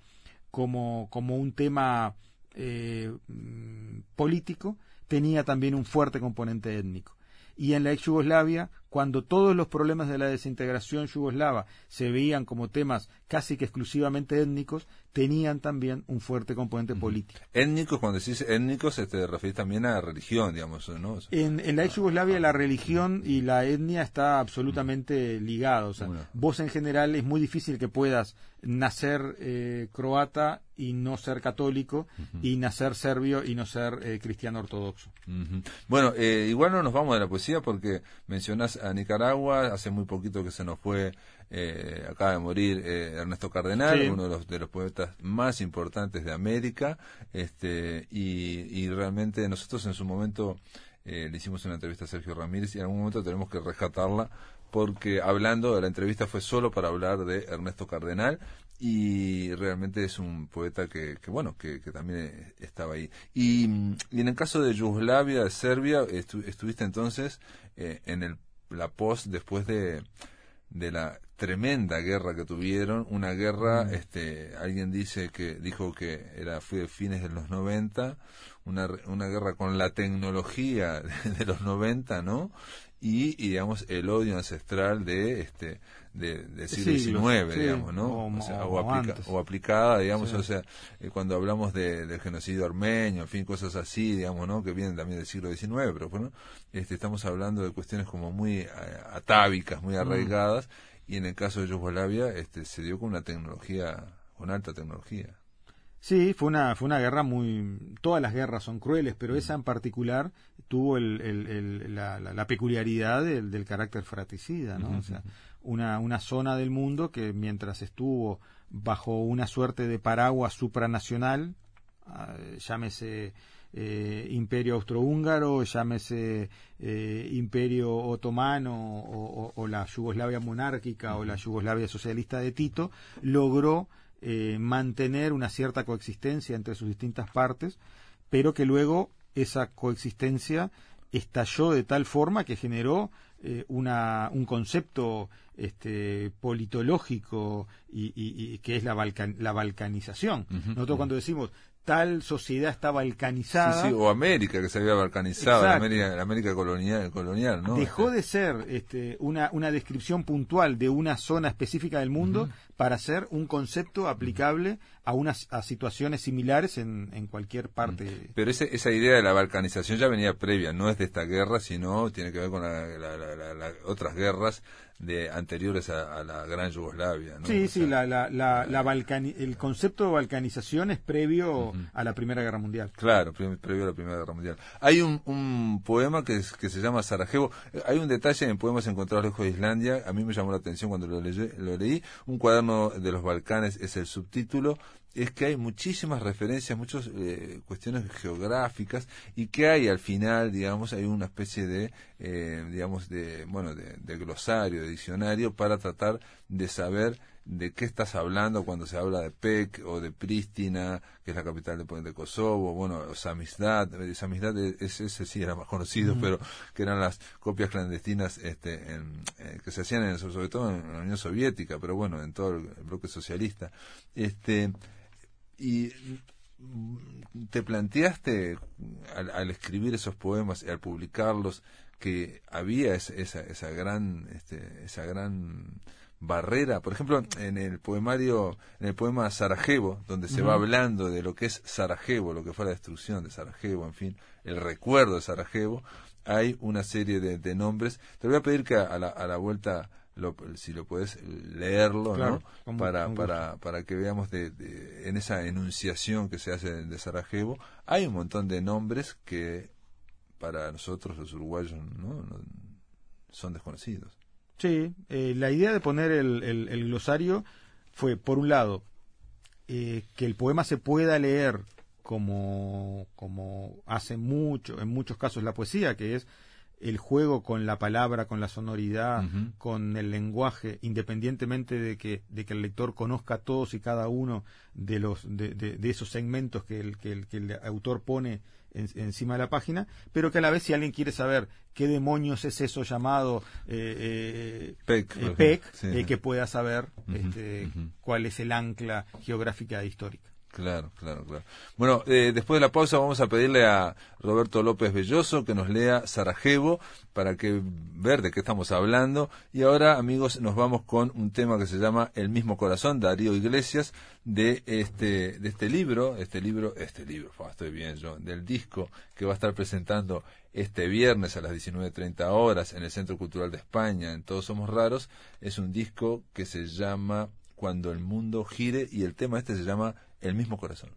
como, como un tema eh, mm, político, tenía también un fuerte componente étnico y en la ex Yugoslavia, cuando todos los problemas de la desintegración yugoslava se veían como temas casi que exclusivamente étnicos, tenían también un fuerte componente político. Étnicos, cuando decís étnicos, te refiere también a religión, digamos, ¿no? En, la ex Yugoslavia la religión y la etnia está absolutamente ligados. O sea, vos en general es muy difícil que puedas nacer eh, croata y no ser católico y nacer serbio y no ser eh, cristiano ortodoxo. Bueno, eh, igual no nos vamos de la poesía porque mencionás a Nicaragua, hace muy poquito que se nos fue eh, acaba de morir eh, Ernesto Cardenal, Sí. uno de los, de los poetas más importantes de América, este, y, y realmente nosotros en su momento eh, le hicimos una entrevista a Sergio Ramírez y en algún momento tenemos que rescatarla porque hablando, la entrevista fue solo para hablar de Ernesto Cardenal y realmente es un poeta que, que bueno, que, que también eh, estaba ahí. Y, y en el caso de Yugoslavia, de Serbia, estu- estuviste entonces eh, en el, la post después de, de la tremenda guerra que tuvieron, una guerra, este, alguien dice que dijo que era fue de fines de los 90, una, una guerra con la tecnología <laughs> de los 90, ¿no? Y, y, digamos el odio ancestral de este de, del siglo XIX, sí, digamos, ¿no? o- O, sea, o aplica- o aplicada, digamos, Sí. o sea, eh, cuando hablamos de, del genocidio armenio, en fin, cosas así, digamos, ¿no? Que vienen también del siglo XIX, pero bueno, este, estamos hablando de cuestiones como muy eh, atávicas, Mm. muy arraigadas, y en el caso de Yugoslavia, este, se dio con una tecnología, con alta tecnología. Sí, fue una, fue una guerra muy... Todas las guerras son crueles, pero esa en particular tuvo el, el- el- la, la- la peculiaridad del, del carácter fratricida, ¿no? O sea, una, una zona del mundo que mientras estuvo bajo una suerte de paraguas supranacional, ah, llámese eh, imperio austrohúngaro, llámese eh, imperio otomano o, o- o la Yugoslavia monárquica o la Yugoslavia socialista de Tito, logró eh, mantener una cierta coexistencia entre sus distintas partes, pero que luego esa coexistencia estalló de tal forma que generó eh, una, un concepto este, politológico y, y- y que es la, balcan- la balcanización. Nosotros cuando decimos tal sociedad está balcanizada, Sí, sí, o América, que se había balcanizado, la. América, la América colonial, colonial ¿no? dejó Este, de ser este, una, una descripción puntual de una zona específica del mundo para ser un concepto aplicable a unas a situaciones similares en, en cualquier parte. Pero ese- esa idea de la balcanización ya venía previa, no es de esta guerra, sino tiene que ver con la- otras guerras de anteriores a, a la gran Yugoslavia. ¿no? Sí, O sí, sea, la, balcani- el concepto de balcanización es previo a la Primera Guerra Mundial. Claro, pre- previo a la Primera Guerra Mundial. Hay un, un poema que, es- que se llama Sarajevo. Hay un detalle en Poemas Encontrados Lejos de Islandia. A mí me llamó la atención cuando lo, leye- lo leí. Un cuaderno de los Balcanes es el subtítulo. Es que hay muchísimas referencias, muchas eh, cuestiones geográficas y que hay al final, digamos, hay una especie de, eh, digamos, de, bueno, de, de glosario, de diccionario para tratar de saber de qué estás hablando cuando se habla de Pek o de Pristina, que es la capital de, de Kosovo, bueno, Samizdat, eh, Samizdat es- ese sí era más conocido, pero que eran las copias clandestinas este, en- eh, que se hacían en, sobre todo en la Unión Soviética, pero bueno, en todo el bloque socialista. Este, y te planteaste al, al escribir esos poemas y al publicarlos que había es- esa, esa gran este, esa gran barrera. Por ejemplo en el poemario en el poema Sarajevo donde se va hablando de lo que es Sarajevo lo que fue la destrucción de Sarajevo en fin el recuerdo de Sarajevo hay una serie de, de nombres. Te voy a pedir que a la, a la vuelta lo- si lo puedes leerlo Claro, ¿no? con- para, con para, para que veamos de, de- en esa enunciación que se hace de, de Sarajevo, hay un montón de nombres que para nosotros los uruguayos no, No- son desconocidos. Sí, eh, la idea de poner el, el- el glosario fue, por un lado, eh, que el poema se pueda leer como, como hace mucho, en muchos casos la poesía, que es el juego con la palabra, con la sonoridad, con el lenguaje, independientemente de que, de que el lector conozca todos y cada uno de los de, de- de esos segmentos que el, que el, que el autor pone en- encima de la página, pero que a la vez si alguien quiere saber qué demonios es eso llamado eh, eh, por eh. PEC, Sí, eh, que pueda saber este, cuál es el ancla geográfica e histórica. Claro, claro, claro. Bueno, eh, después de la pausa vamos a pedirle a Roberto López Belloso que nos lea Sarajevo para que ver de qué estamos hablando. Y ahora, amigos, nos vamos con un tema que se llama El mismo corazón, Darío Iglesias, de este, de este libro, este libro, este libro, estoy bien yo, del disco que va a estar presentando este viernes a las 19.30 horas en el Centro Cultural de España, en Todos Somos Raros. Es un disco que se llama Cuando el mundo gire y el tema este se llama El mismo corazón.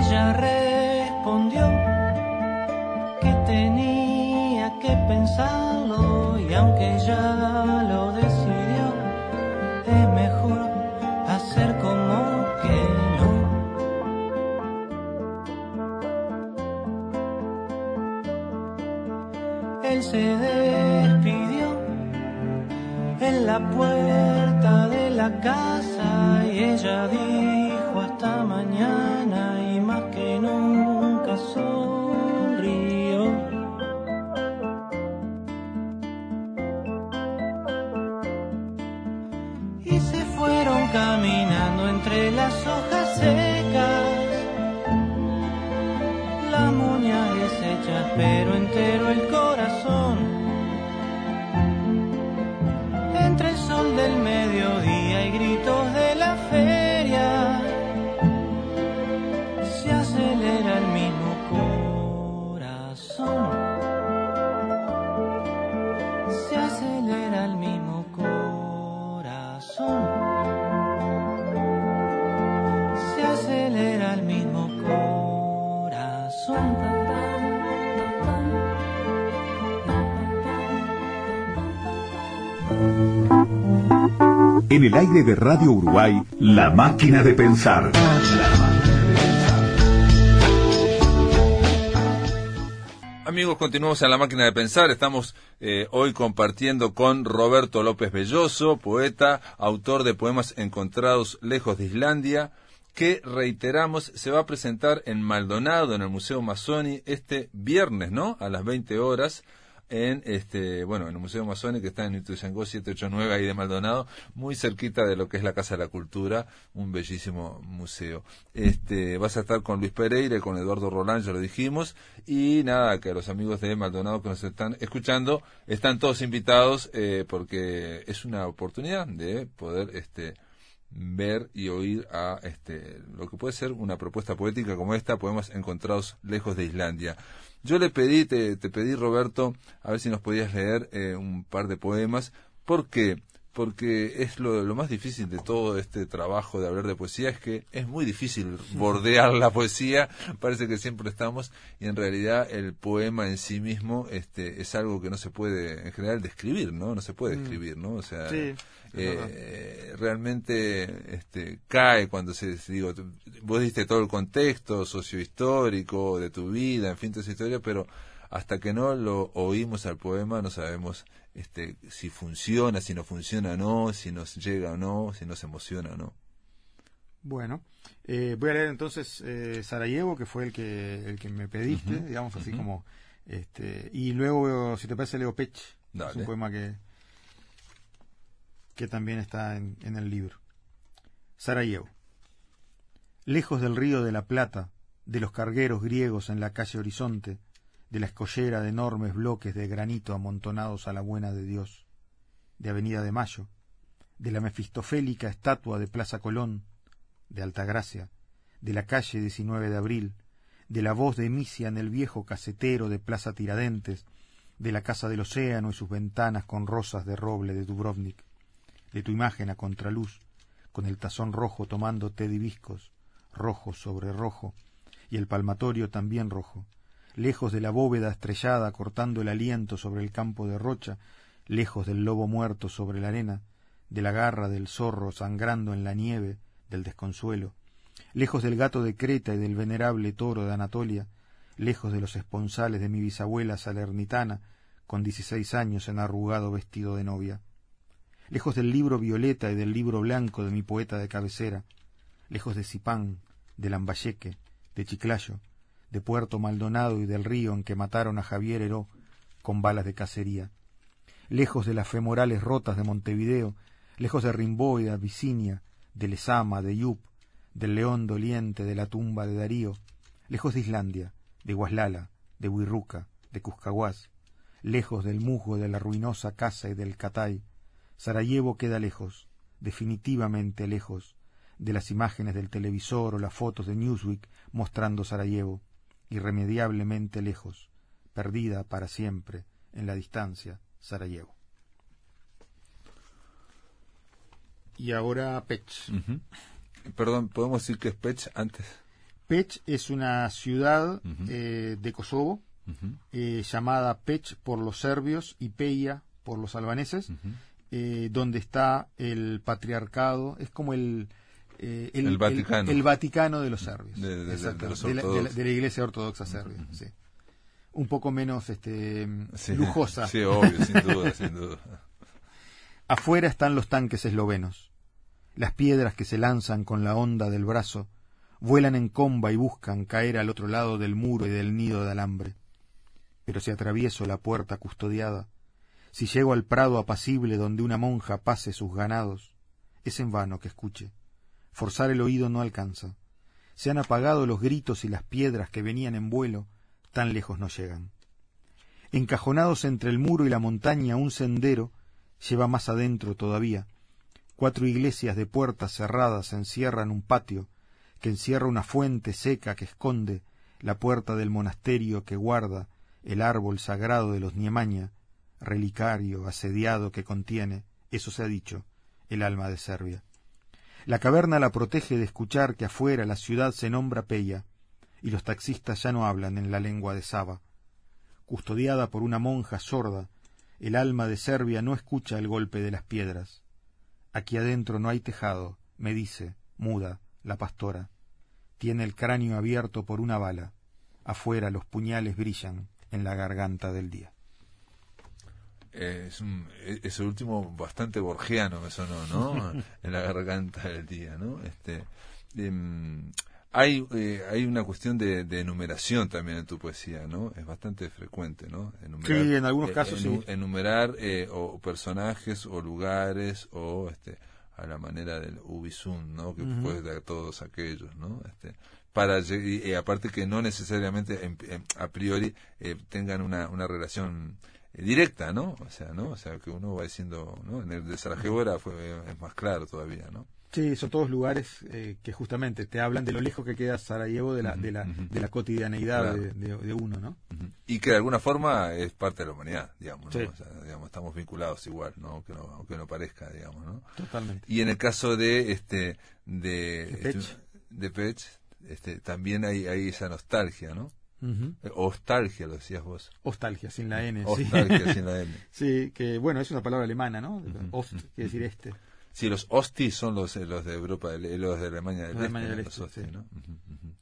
Ella respondió que tenía que pensarlo y aunque ya lo decidió, es mejor hacer como que no. Él se despidió en la puerta de la casa y ella dijo De Radio Uruguay, La Máquina de Pensar. Amigos, continuamos en la máquina de pensar. Estamos eh, hoy compartiendo con Roberto López Belloso, poeta, autor de poemas encontrados lejos de Islandia, que reiteramos se va a presentar en Maldonado, en el Museo Masoni, este viernes, ¿no? A las 20 horas en este bueno en el Museo Masoni que está en Ituzaingó 789 ahí de Maldonado muy cerquita de lo que es la Casa de la Cultura un bellísimo museo. Este vas a estar con Luis Pereira y con Eduardo Roland ya lo dijimos y nada que los amigos de Maldonado que nos están escuchando están todos invitados eh, porque es una oportunidad de poder este ver y oír a este lo que puede ser una propuesta poética como esta poemas encontrados lejos de Islandia yo le pedí, te, te pedí Roberto, a ver si nos podías leer eh, un par de poemas. ¿Por qué? Porque es lo, lo más difícil de todo este trabajo de hablar de poesía, es que es muy difícil <laughs> bordear la poesía, parece que siempre estamos, y en realidad el poema en sí mismo este, es algo que no se puede, en general, describir, ¿no? No se puede escribir, ¿no? O sea, Sí, eh, realmente este, cae cuando se digo vos diste todo el contexto sociohistórico de tu vida en fin toda esa historia pero hasta que no lo oímos al poema no sabemos este si funciona si no funciona o no si nos llega o no si nos emociona o no Bueno, eh, voy a leer entonces eh, Sarajevo, que fue el que el que me pediste, digamos así como este y luego si te parece leo Pech, es un poema que que también está en, en el libro. Sarajevo. Lejos del río de la Plata, de los cargueros griegos en la calle Horizonte, de la escollera de enormes bloques de granito amontonados a la buena de Dios, de Avenida de Mayo, de la mefistofélica estatua de Plaza Colón, de Altagracia, de la calle 19 de Abril, de la voz de Misia en el viejo casetero de Plaza Tiradentes, de la Casa del Océano y sus ventanas con rosas de roble de Dubrovnik, de tu imagen a contraluz, con el tazón rojo tomando té de hibiscos, rojo sobre rojo, y el palmatorio también rojo, lejos de la bóveda estrellada cortando el aliento sobre el campo de rocha, lejos del lobo muerto sobre la arena, de la garra del zorro sangrando en la nieve, del desconsuelo, lejos del gato de Creta y del venerable toro de Anatolia, lejos de los esponsales de mi bisabuela salernitana, con dieciséis años en arrugado vestido de novia, lejos del libro violeta y del libro blanco de mi poeta de cabecera, lejos de Zipán, de Lambayeque, de Chiclayo, de Puerto Maldonado y del río en que mataron a Javier Heró con balas de cacería, lejos de las femorales rotas de Montevideo, lejos de Rimbaud y de Abisinia, de Lezama, de Yup, del león doliente de la tumba de Darío, lejos de Islandia, de Guaslala, de Huirruca, de Cuscahuás, lejos del musgo de la ruinosa casa y del Catay, Sarajevo queda lejos, definitivamente lejos, de las imágenes del televisor o las fotos de Newsweek mostrando Sarajevo, irremediablemente lejos, perdida para siempre en la distancia, Sarajevo. Y ahora Pech. Perdón, ¿podemos decir que es Pech antes? Pech es una ciudad eh, de Kosovo eh, llamada Pech por los serbios y Peia por los albaneses, eh, donde está el patriarcado, es como el, eh, El Vaticano. el Vaticano de los serbios, De- los la, de la- ortodoxos. de la Iglesia Ortodoxa serbia, sí. un poco menos este, Sí. lujosa. Sí, obvio, sin <laughs> duda, sin duda. Afuera están los tanques eslovenos. Las piedras que se lanzan con la onda del brazo vuelan en comba y buscan caer al otro lado del muro y del nido de alambre. Pero si atravieso la puerta custodiada, si llego al prado apacible donde una monja pase sus ganados, es en vano que escuche. Forzar el oído no alcanza. Se han apagado los gritos y las piedras que venían en vuelo, tan lejos no llegan. Encajonados entre el muro y la montaña un sendero lleva más adentro todavía. Cuatro iglesias de puertas cerradas encierran un patio que encierra una fuente seca que esconde la puerta del monasterio que guarda el árbol sagrado de los Niemaña, relicario asediado que contiene, eso se ha dicho, el alma de Serbia. La caverna la protege de escuchar que afuera la ciudad se nombra Peya, y los taxistas ya no hablan en la lengua de Saba. Custodiada por una monja sorda, el alma de Serbia no escucha el golpe de las piedras. Aquí adentro no hay tejado, me dice, muda, la pastora. Tiene el cráneo abierto por una bala. Afuera los puñales brillan en la garganta del día. Eh, es un, eh, ese último bastante borgiano me sonó, ¿no? <laughs> en la garganta del día, ¿no? Este, em, hay, eh, hay una cuestión de, de enumeración también en tu poesía, ¿no? Es bastante frecuente, ¿no? Enumerar, Sí, en algunos casos sí. Enumerar eh, o personajes o lugares o este a la manera del Ubisum, ¿no? Que Ujú. puede dar todos aquellos, ¿no? Este, para y, y aparte que no necesariamente en- en- a priori eh, tengan una, una relación eh, directa, ¿no? O sea, ¿no? O sea, que uno va diciendo, ¿no? En el de Sarajevo era, fue, es más claro todavía, ¿no? Sí, son todos lugares eh, que justamente te hablan de lo lejos que queda Sarajevo de la, de la, de la cotidianeidad Claro. de, de- de uno, ¿no? Y que de alguna forma es parte de la humanidad, digamos, ¿no? Sí. O sea, digamos, estamos vinculados igual, ¿no? Aunque no, aunque no parezca, digamos, ¿no? Totalmente. Y en el caso de este de De Pech. este, de Pech, este, también hay, hay esa nostalgia, ¿no? Ujú. Eh, Ostalgia, lo decías vos. Ostalgia, sin la N. sí. Ostalgia sin la <laughs> N. Sí, que bueno, es una palabra alemana, ¿no? Ost, ujú, quiere decir este. Sí, los Ostis son los, eh, los de Europa, eh, los de Alemania del Los de Alemania Este, del los Este, Ostis, sí. ¿no? Ujú.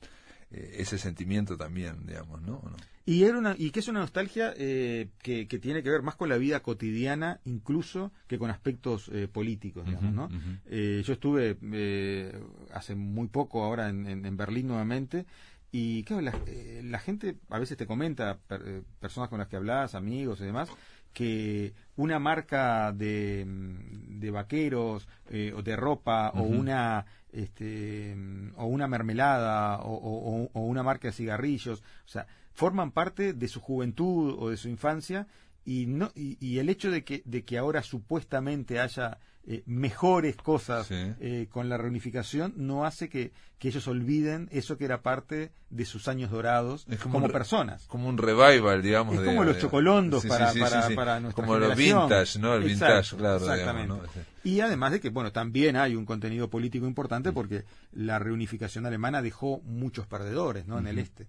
Eh, ese sentimiento también, digamos, ¿no? ¿O no? Y, era una, y que es una nostalgia eh, que, que tiene que ver más con la vida cotidiana, incluso que con aspectos eh, políticos, digamos, ¿no? ujú. Eh, yo estuve eh, hace muy poco ahora en, en- en Berlín nuevamente y claro, la, eh, la gente a veces te comenta, per- eh, personas con las que hablas, amigos y demás, que una marca de, mm, de vaqueros eh, o de ropa o una este, mm, o una mermelada o- o una marca de cigarrillos, o sea, forman parte de su juventud o de su infancia y no y, y el hecho de que de que ahora supuestamente haya eh, mejores cosas Sí. eh, con la reunificación, no hace que, que ellos olviden eso que era parte de sus años dorados Es como como, un re- personas. Como un revival, digamos. Es de- como los chocolondos Sí, para, sí, para, para nuestra Como los vintage, ¿no? El Exacto, vintage, claro. Exactamente. digamos, ¿no? Sí. Y además de que, bueno, también hay un contenido político importante porque la reunificación alemana dejó muchos perdedores, ¿no? En el este.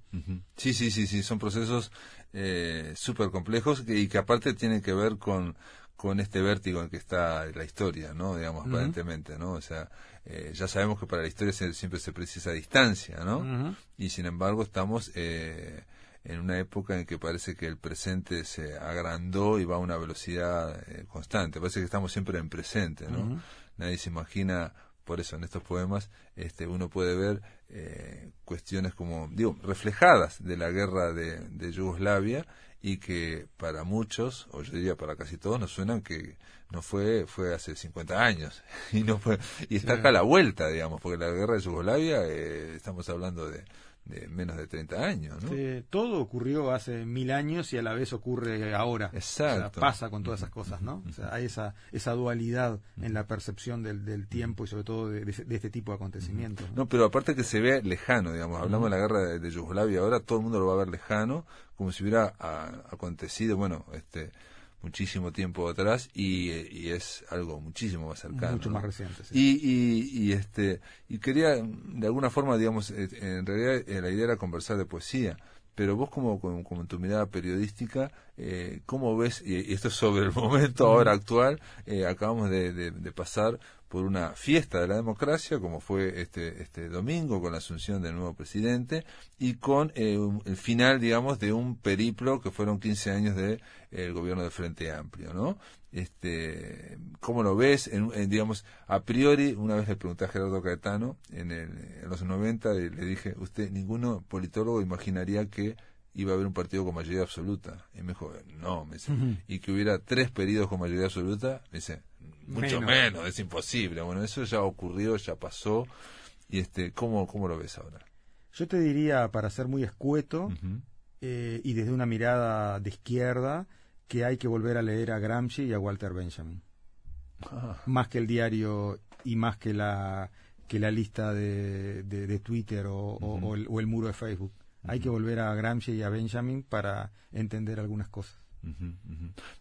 Sí, sí, sí, sí, son procesos eh, súper complejos y que aparte tienen que ver con, con este vértigo en que está la historia, ¿no? Digamos, aparentemente, ¿no? O sea, eh, ya sabemos que para la historia se- siempre se precisa distancia, ¿no? Y sin embargo estamos eh, en una época en que parece que el presente se agrandó y va a una velocidad eh, constante. Parece que estamos siempre en presente, ¿no? Nadie se imagina, por eso en estos poemas este, uno puede ver eh, cuestiones como, digo, reflejadas de la guerra de, de Yugoslavia y que para muchos, o yo diría para casi todos, nos suenan que no fue fue hace 50 años <laughs> y no fue y está Sí. acá a la vuelta, digamos, porque la guerra de Yugoslavia eh, estamos hablando de, de menos de 30 años, ¿no? Todo ocurrió hace mil años y a la vez ocurre ahora. Exacto. O sea, pasa con todas esas cosas, ¿no? O sea, hay esa, esa dualidad en la percepción del, del tiempo y sobre todo de, de- este tipo de acontecimientos. ¿no? No, pero aparte que se ve lejano, digamos, hablamos de la guerra de, de Yugoslavia, ahora todo el mundo lo va a ver lejano, como si hubiera a- acontecido, bueno, este muchísimo tiempo atrás y, y es algo muchísimo más cercano. Mucho ¿no? más reciente. sí. Y, y, y, este y quería de alguna forma digamos eh, en realidad eh, la idea era conversar de poesía pero vos como, como, como en tu mirada periodística eh, cómo ves y, y esto es sobre el <laughs> momento ahora actual eh, acabamos de, de- de pasar por una fiesta de la democracia como fue este este domingo con la asunción del nuevo presidente y con eh, un- el final digamos de un periplo que fueron 15 años de eh, el gobierno de Frente Amplio no este cómo lo ves en, en, digamos a priori una vez le pregunté a Gerardo Caetano en, el, en los 90 y le dije usted ninguno politólogo imaginaría que iba a haber un partido con mayoría absoluta y me dijo no me dice y que hubiera tres periodos con mayoría absoluta me dice mucho menos, Menos. es imposible bueno eso ya ocurrió ya pasó y este cómo cómo lo ves ahora Yo te diría, para ser muy escueto eh, y desde una mirada de izquierda, que hay que volver a leer a Gramsci y a Walter Benjamin. Ah, Más que el diario y más que la, que la lista de, de- de Twitter o, o el, o el muro de Facebook. Hay que volver a Gramsci y a Benjamin para entender algunas cosas.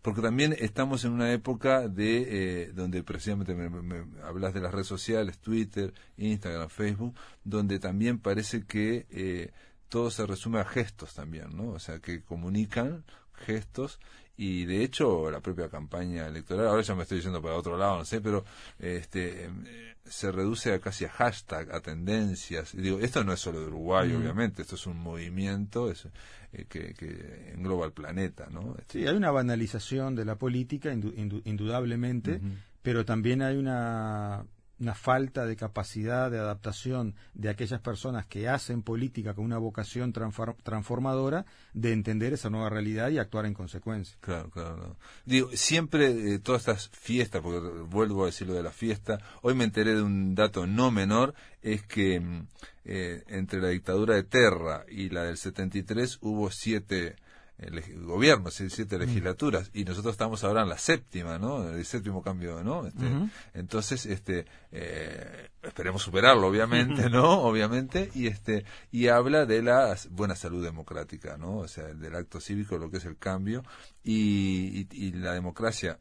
Porque también estamos en una época de eh, donde precisamente me, me- me hablas de las redes sociales, Twitter, Instagram, Facebook, donde también parece que eh, todo se resume a gestos también, ¿no? O sea, que comunican gestos y de hecho la propia campaña electoral, ahora ya me estoy yendo para otro lado, no sé, pero este em, se reduce a casi a hashtag, a tendencias. Y digo, esto no es solo de Uruguay, Mm. obviamente, esto es un movimiento es, eh, que, que engloba el planeta, ¿no? Sí, hay una banalización de la política, indu- indu- indudablemente, pero también hay una, una falta de capacidad de adaptación de aquellas personas que hacen política con una vocación transfor- transformadora de entender esa nueva realidad y actuar en consecuencia. Claro, claro. no. Digo, siempre eh, todas estas fiestas, porque vuelvo a decir lo de la fiesta, hoy me enteré de un dato no menor, es que mm, eh, entre la dictadura de Terra y la del 73 hubo siete gobiernos, sí, siete legislaturas, y nosotros estamos ahora en la séptima, ¿no? El séptimo cambio, ¿no? Este. Entonces, este, eh, esperemos superarlo, obviamente, <laughs> ¿no? Obviamente, y este, y habla de la buena salud democrática, ¿no? O sea, del acto cívico, lo que es el cambio, y, y- y la democracia,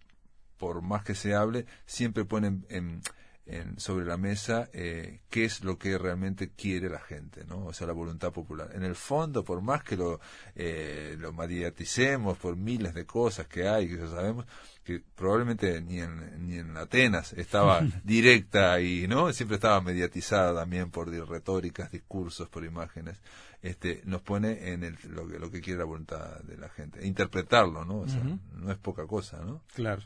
por más que se hable, siempre pone en, en- en- sobre la mesa eh, qué es lo que realmente quiere la gente, ¿no? O sea, la voluntad popular. En el fondo, por más que lo, eh, lo mediaticemos por miles de cosas que hay, que ya sabemos, que probablemente ni en, ni en Atenas estaba <laughs> directa y, ¿no? Siempre estaba mediatizada también por retóricas, discursos, por imágenes. Este, nos pone en el, lo, que- lo que quiere la voluntad de la gente. Interpretarlo, ¿no? O sea, no es poca cosa, ¿no? Claro.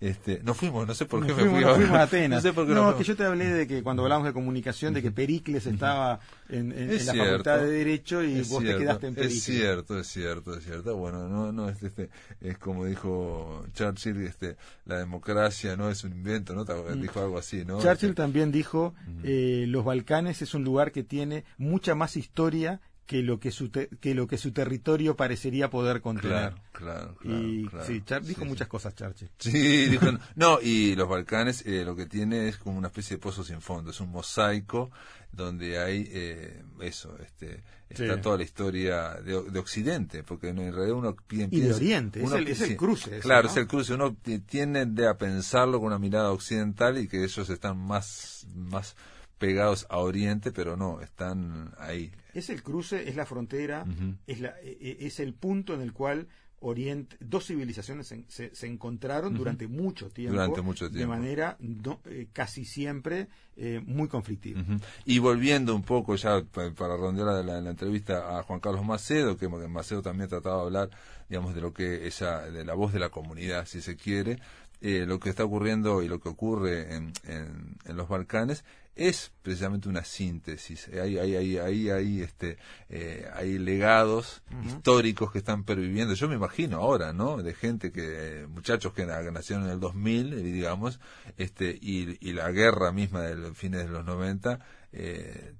Este, nos fuimos, no sé por Nos qué fuimos, me fui nos fuimos a <laughs> Atenas. No sé por qué No, que yo te hablé de que cuando hablamos de comunicación, de que Pericles estaba en, en- Es en la. Facultad de Derecho y Es vos cierto, te quedaste en Pericles. Es cierto, es cierto, es cierto. Bueno, no, no, es, este, es como dijo Churchill, este, la democracia no es un invento, ¿no? Te- Dijo algo así, ¿no? Mm. Churchill Este, también dijo, eh, los Balcanes es un lugar que tiene mucha más historia que lo que su te- que lo que su territorio parecería poder contener. Claro, claro, claro. y claro. sí, Char- dijo Sí, muchas cosas Churchill. Sí, dijo, no, y los Balcanes eh, lo que tiene es como una especie de pozo sin fondo, es un mosaico donde hay eh, eso, este, está toda la historia de, de Occidente, porque en realidad uno pi- Y de piensa- Oriente, es el- es el sí, cruce claro, ¿no? es el cruce, uno ti- tiende a pensarlo con una mirada occidental y que ellos están más, más pegados a Oriente, pero no, están ahí. Es el cruce, es la frontera, es, la, e- e- es el punto en el cual Oriente, dos civilizaciones se, se- se encontraron durante mucho tiempo, Durante mucho de manera no- eh, casi siempre eh, muy conflictiva. Y volviendo un poco ya pa- para redondear la, la- la entrevista a Juan Carlos Macedo, que Macedo también trataba de hablar, digamos, de lo que esa, de la voz de la comunidad, si se quiere, eh, lo que está ocurriendo y lo que ocurre en, en, en los Balcanes es precisamente una síntesis. Eh, Hay, hay, hay, hay, hay, este, eh, hay legados históricos que están perviviendo. Yo me imagino ahora, ¿no? De gente que, muchachos que na- nacieron en el 2000, eh, digamos, este, y, y la guerra misma de los fines de los 90, eh,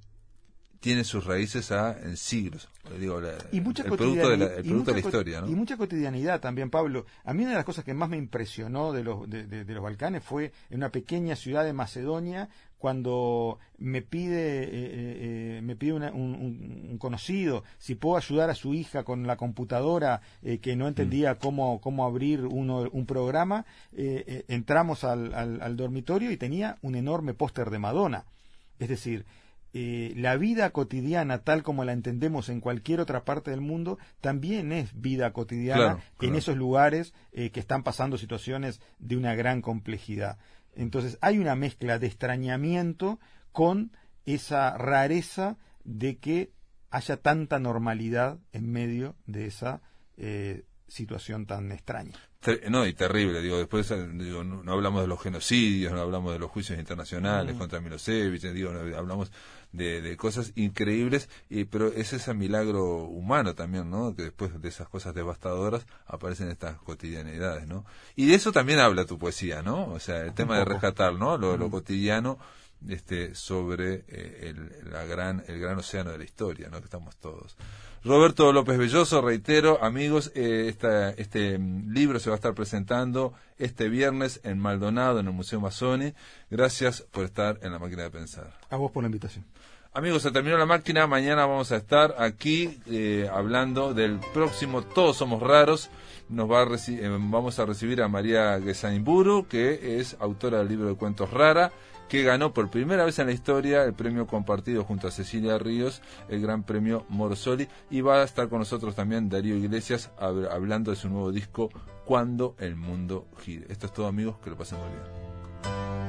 tiene sus raíces a, en siglos. Eh, Digo, la- y mucha el producto de la, el producto de la historia, ¿no? y mucha cotidianidad también Pablo a mí una de las cosas que más me impresionó de los de, de- de los Balcanes fue en una pequeña ciudad de Macedonia cuando me pide eh, eh, eh, me pide una- un, un- conocido si puedo ayudar a su hija con la computadora eh, que no entendía cómo cómo abrir uno un programa entramos al, al- al dormitorio y tenía un enorme póster de Madonna. Es decir eh, la vida cotidiana tal como la entendemos en cualquier otra parte del mundo también es vida cotidiana Claro, en esos lugares eh, que están pasando situaciones de una gran complejidad. Entonces hay una mezcla de extrañamiento con esa rareza de que haya tanta normalidad en medio de esa eh, situación tan extraña. No, y terrible, digo, después eh, digo, no, no hablamos de los genocidios, no hablamos de los juicios internacionales contra Milosevic, eh, digo, no, hablamos de, de cosas increíbles, y, pero es ese milagro humano también, ¿no? Que después de esas cosas devastadoras aparecen estas cotidianidades, ¿no? Y de eso también habla tu poesía, ¿no? O sea, el tema de rescatar, ¿no? Lo, lo cotidiano este, sobre eh, el, la gran, el gran océano de la historia, ¿no? Que estamos todos. Roberto López Belloso, reitero, amigos, eh, esta- este mm, libro se va a estar presentando este viernes en Maldonado, en el Museo Masoni. Gracias por estar en la máquina de pensar. A vos por la invitación. Amigos, se terminó la máquina. Mañana vamos a estar aquí eh, hablando del próximo Todos Somos Raros. Nos va a eh, vamos a recibir a María Gesaimburu, que es autora del libro de cuentos Rara, que ganó por primera vez en la historia el premio compartido junto a Cecilia Ríos, el Gran Premio Morosoli. Y va a estar con nosotros también Darío Iglesias hab- hablando de su nuevo disco Cuando el Mundo Gire. Esto es todo, amigos. Que lo pasen muy bien.